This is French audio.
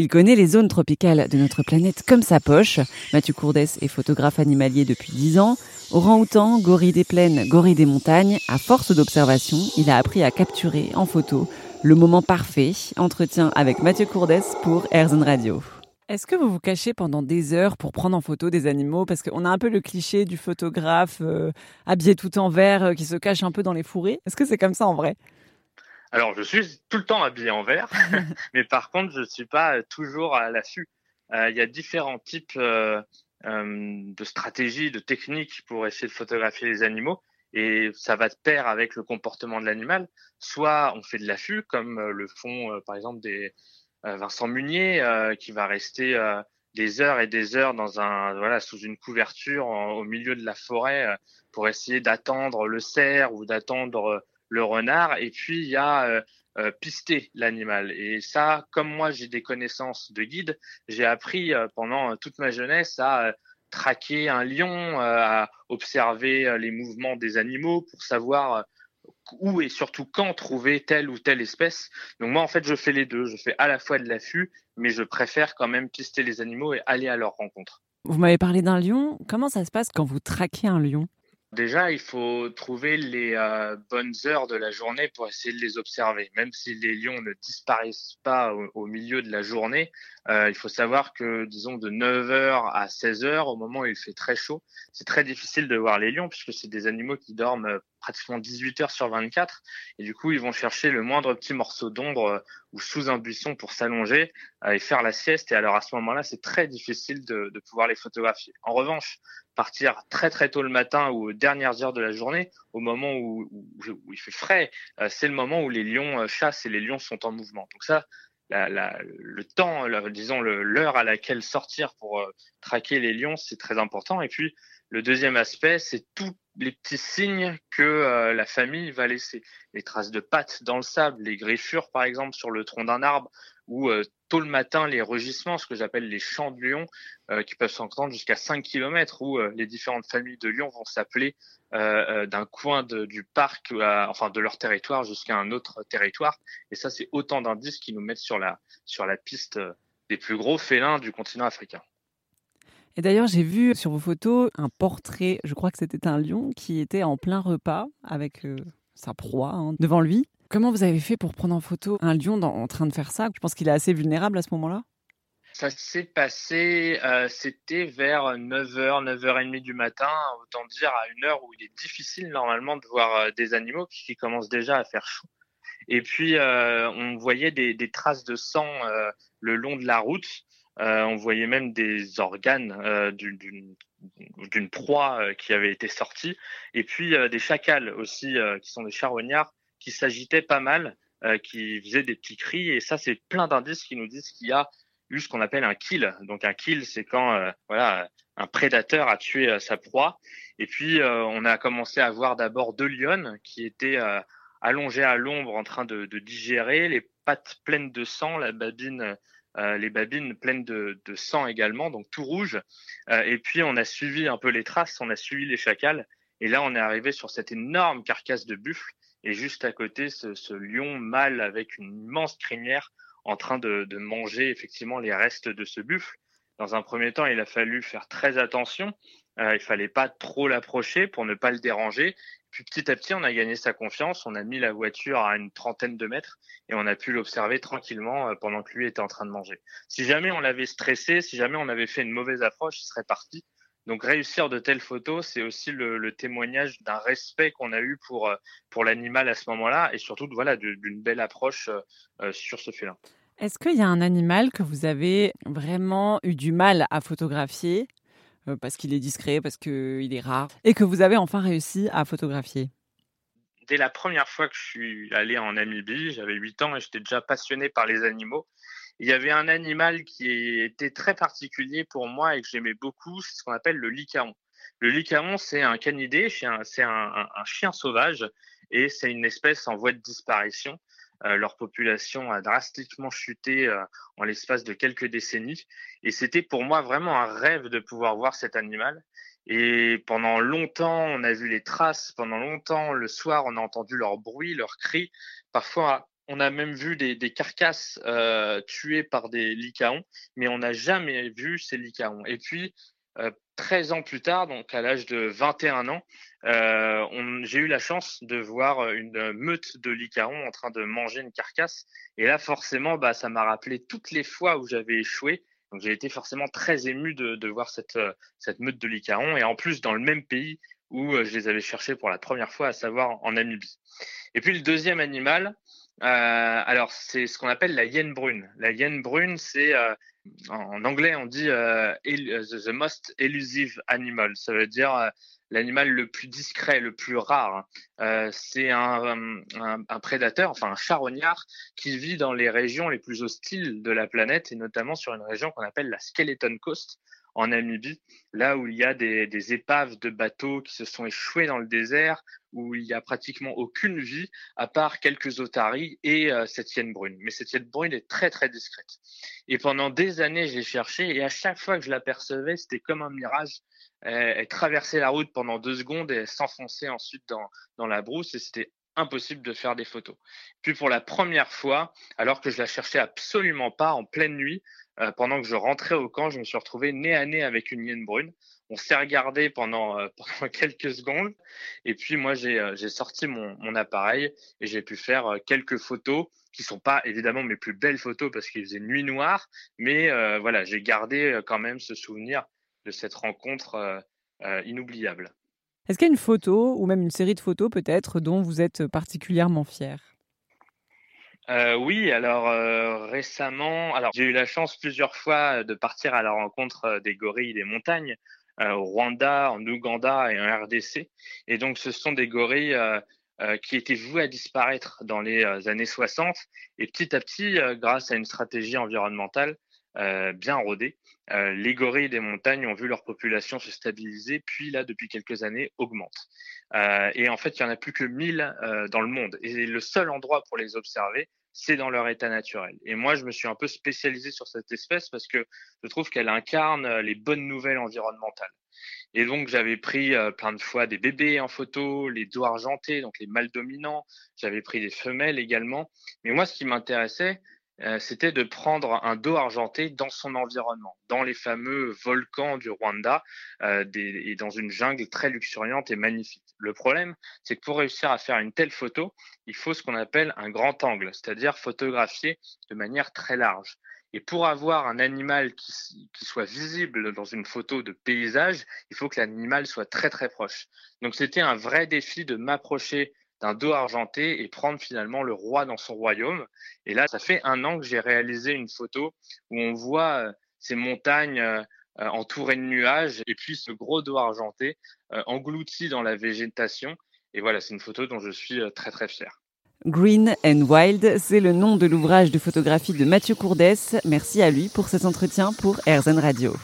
Il connaît les zones tropicales de notre planète comme sa poche. Mathieu Courdès est photographe animalier depuis 10 ans. Orang-outan, gorille des plaines, gorille des montagnes, à force d'observation, il a appris à capturer en photo le moment parfait. Entretien avec Mathieu Courdès pour Airzone Radio. Est-ce que vous vous cachez pendant des heures pour prendre en photo des animaux? Parce qu'on a un peu le cliché du photographe euh, habillé tout en vert euh, qui se cache un peu dans les fourrés. Est-ce que c'est comme ça en vrai? Alors, je suis tout le temps habillé en vert, mais par contre, je ne suis pas toujours à l'affût. Euh, il y a différents types de stratégies, de techniques pour essayer de photographier les animaux. Et ça va de pair avec le comportement de l'animal. Soit on fait de l'affût, comme le font par exemple des, euh, Vincent Munier euh, qui va rester euh, des heures et des heures dans un voilà sous une couverture au milieu de la forêt pour essayer d'attendre le cerf ou d'attendre le renard et puis il y a pister l'animal et ça comme moi j'ai des connaissances de guide j'ai appris pendant toute ma jeunesse à traquer un lion à observer les mouvements des animaux pour savoir où et surtout quand trouver telle ou telle espèce. Donc moi, en fait, je fais les deux. Je fais à la fois de l'affût, mais je préfère quand même pister les animaux et aller à leur rencontre. Vous m'avez parlé d'un lion. Comment ça se passe quand vous traquez un lion? Déjà, il faut trouver les euh, bonnes heures de la journée pour essayer de les observer. Même si les lions ne disparaissent pas au, milieu de la journée, euh, il faut savoir que, disons, de 9h à 16h, au moment où il fait très chaud, c'est très difficile de voir les lions puisque c'est des animaux qui dorment euh, pratiquement 18 heures sur 24. Et du coup, ils vont chercher le moindre petit morceau d'ombre ou sous un buisson pour s'allonger et faire la sieste. Et alors, à ce moment-là, c'est très difficile de, de pouvoir les photographier. En revanche, partir très très tôt le matin ou aux dernières heures de la journée, au moment où, il fait frais, euh, c'est le moment où les lions euh, chassent et les lions sont en mouvement. Donc ça, le temps, disons l'heure à laquelle sortir pour euh, traquer les lions, c'est très important. Et puis le deuxième aspect, c'est tous les petits signes que la famille va laisser. Les traces de pattes dans le sable, les griffures par exemple sur le tronc d'un arbre, ou tôt le matin les rugissements, ce que j'appelle les chants de lion, euh, qui peuvent s'entendre jusqu'à 5 km, où euh, les différentes familles de lions vont s'appeler euh, d'un coin du parc, enfin de leur territoire, jusqu'à un autre territoire. Et ça, c'est autant d'indices qui nous mettent sur la, sur la piste des plus gros félins du continent africain. Et d'ailleurs, j'ai vu sur vos photos un portrait, je crois que c'était un lion, qui était en plein repas avec sa proie hein, devant lui. Comment vous avez fait pour prendre en photo un lion en train de faire ça? Je pense qu'il est assez vulnérable à ce moment-là. Ça s'est passé, euh, c'était vers 9h, 9h30 du matin, autant dire à une heure où il est difficile normalement de voir euh, des animaux puisqu'il commence déjà à faire chaud. Et puis euh, on voyait des, traces de sang le long de la route. On voyait même des organes d'une proie qui avait été sortie. Et puis des chacals aussi, qui sont des charognards, qui s'agitait pas mal, euh, qui faisait des petits cris. Et ça, c'est plein d'indices qui nous disent qu'il y a eu ce qu'on appelle un kill. Donc un kill, c'est quand euh, voilà un prédateur a tué euh, sa proie. Et puis on a commencé à voir d'abord deux lionnes qui étaient allongées à l'ombre en train de, de, digérer, les pattes pleines de sang, la babine. Les babines pleines de, sang également, donc tout rouge. et puis on a suivi un peu les traces, on a suivi les chacals, et là on est arrivé sur cette énorme carcasse de buffle et juste à côté ce, lion mâle avec une immense crinière en train de, manger effectivement les restes de ce buffle. Dans un premier temps, il a fallu faire très attention. Euh, il fallait pas trop l'approcher pour ne pas le déranger. Puis petit à petit, on a gagné sa confiance. On a mis la voiture à une trentaine de mètres et on a pu l'observer tranquillement euh, pendant que lui était en train de manger. Si jamais on l'avait stressé, si jamais on avait fait une mauvaise approche, il serait parti. Donc réussir de telles photos, c'est aussi le, témoignage d'un respect qu'on a eu pour, euh, pour l'animal à ce moment-là et surtout voilà, d'une belle approche euh, sur ce félin. Est-ce qu'il y a un animal que vous avez vraiment eu du mal à photographier? Parce qu'il est discret, parce qu'il est rare, et que vous avez enfin réussi à photographier Dès la première fois que je suis allé en Namibie, j'avais 8 ans et j'étais déjà passionné par les animaux il y avait un animal qui était très particulier pour moi et que j'aimais beaucoup, c'est ce qu'on appelle le licaon. Le licaon, c'est un canidé, c'est un, chien sauvage et c'est une espèce en voie de disparition. Euh, leur population a drastiquement chuté euh, en l'espace de quelques décennies. Et c'était pour moi vraiment un rêve de pouvoir voir cet animal. Et pendant longtemps, on a vu les traces. Pendant longtemps, le soir, on a entendu leur bruit, leurs cris. Parfois, On a même vu des, carcasses euh, tuées par des lycaons, mais on n'a jamais vu ces lycaons. Et puis, 13 ans plus tard, donc à l'âge de 21 ans, j'ai eu la chance de voir une meute de lycaons en train de manger une carcasse. Et là, forcément, bah, ça m'a rappelé toutes les fois où j'avais échoué donc j'ai été forcément très ému de, de voir cette, euh, cette meute de licarons et en plus dans le même pays où euh, je les avais cherchés pour la première fois, à savoir en Namibie. Et puis le deuxième animal, euh, alors c'est ce qu'on appelle la hyène brune. La hyène brune, c'est euh, en anglais on dit euh, the most elusive animal. Ça veut dire l'animal le plus discret, le plus rare. Euh, c'est un, prédateur, enfin un charognard, qui vit dans les régions les plus hostiles de la planète, et notamment sur une région qu'on appelle la Skeleton Coast, en Namibie, là où il y a des, épaves de bateaux qui se sont échoués dans le désert, où il n'y a pratiquement aucune vie, à part quelques otaries et euh, cette hyène brune. Mais cette hyène brune est très très discrète. Et pendant des années, j'ai cherché, et à chaque fois que je l'apercevais, c'était comme un mirage elle, traversait la route pendant deux secondes et s'enfonçait ensuite dans, dans la brousse et c'était impossible de faire des photos. Puis pour la première fois, alors que je la cherchais absolument pas en pleine nuit, euh, pendant que je rentrais au camp, je me suis retrouvé nez à nez avec une hyène brune. On s'est regardé pendant, euh, quelques secondes et puis moi j'ai euh, sorti mon, mon, appareil et j'ai pu faire quelques photos qui sont pas évidemment mes plus belles photos parce qu'il faisait nuit noire, mais voilà j'ai gardé quand même ce souvenir de cette rencontre inoubliable. Est-ce qu'il y a une photo ou même une série de photos peut-être dont vous êtes particulièrement fier euh, oui, alors récemment, alors j'ai eu la chance plusieurs fois de partir à la rencontre des gorilles des montagnes au Rwanda, en Ouganda et en RDC. Et donc ce sont des gorilles qui étaient voués à disparaître dans les années 60. Et petit à petit, grâce à une stratégie environnementale bien rodée, euh, les gorilles des montagnes ont vu leur population se stabiliser, puis là, depuis quelques années, augmente. Euh, et en fait, il y en a plus que 1000 euh, dans le monde. Et le seul endroit pour les observer, c'est dans leur état naturel. Et moi, je me suis un peu spécialisé sur cette espèce parce que je trouve qu'elle incarne les bonnes nouvelles environnementales. Et donc, j'avais pris plein de fois des bébés en photo, les dos argentés, donc les mâles dominants. J'avais pris des femelles également. Mais moi, ce qui m'intéressait, euh, c'était de prendre un dos argenté dans son environnement, dans les fameux volcans du Rwanda euh, et dans une jungle très luxuriante et magnifique. Le problème, c'est que pour réussir à faire une telle photo, il faut ce qu'on appelle un grand angle, c'est-à-dire photographier de manière très large. Et pour avoir un animal qui, soit visible dans une photo de paysage, il faut que l'animal soit très très proche. Donc c'était un vrai défi de m'approcher d'un dos argenté et prendre finalement le roi dans son royaume. Et là, ça fait un an que j'ai réalisé une photo où on voit euh, ces montagnes euh, euh, entourées de nuages et puis ce gros dos argenté englouti dans la végétation. Et voilà, c'est une photo dont je suis très très fier. Green and Wild, c'est le nom de l'ouvrage de photographie de Mathieu Courdès. Merci à lui pour cet entretien pour RZN Radio.